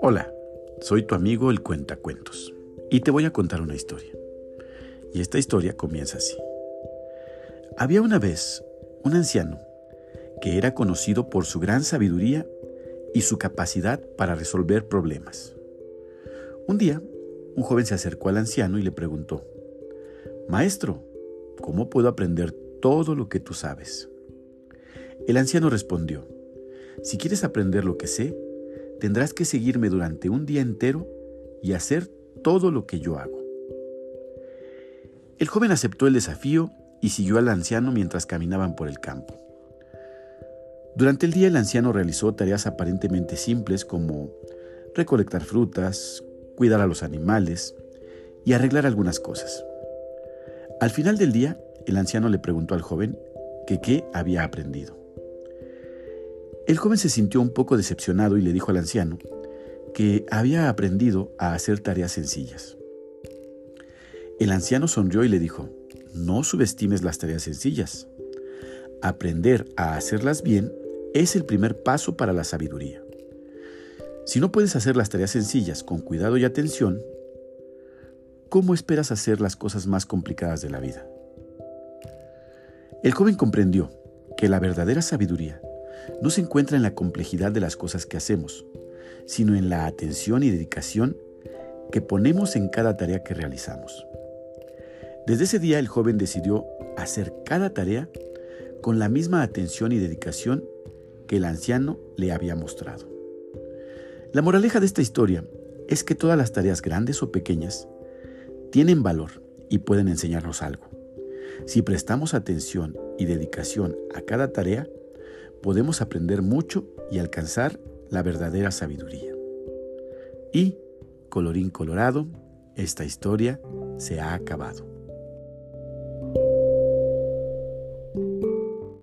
Hola, soy tu amigo el Cuentacuentos y te voy a contar una historia. Y esta historia comienza así. Había una vez un anciano que era conocido por su gran sabiduría y su capacidad para resolver problemas. Un día, un joven se acercó al anciano y le preguntó, Maestro, ¿cómo puedo aprender todo lo que tú sabes? El anciano respondió, Si quieres aprender lo que sé, tendrás que seguirme durante un día entero y hacer todo lo que yo hago. El joven aceptó el desafío y siguió al anciano mientras caminaban por el campo. Durante el día el anciano realizó tareas aparentemente simples como recolectar frutas, cuidar a los animales y arreglar algunas cosas. Al final del día, el anciano le preguntó al joven que qué había aprendido. El joven se sintió un poco decepcionado y le dijo al anciano que había aprendido a hacer tareas sencillas. El anciano sonrió y le dijo, no subestimes las tareas sencillas. Aprender a hacerlas bien es el primer paso para la sabiduría. Si no puedes hacer las tareas sencillas con cuidado y atención, ¿cómo esperas hacer las cosas más complicadas de la vida? El joven comprendió que la verdadera sabiduría no se encuentra en la complejidad de las cosas que hacemos, sino en la atención y dedicación que ponemos en cada tarea que realizamos. Desde ese día el joven decidió hacer cada tarea con la misma atención y dedicación que el anciano le había mostrado. La moraleja de esta historia es que todas las tareas grandes o pequeñas tienen valor y pueden enseñarnos algo. Si prestamos atención y dedicación a cada tarea, podemos aprender mucho y alcanzar la verdadera sabiduría. Y, colorín colorado, esta historia se ha acabado.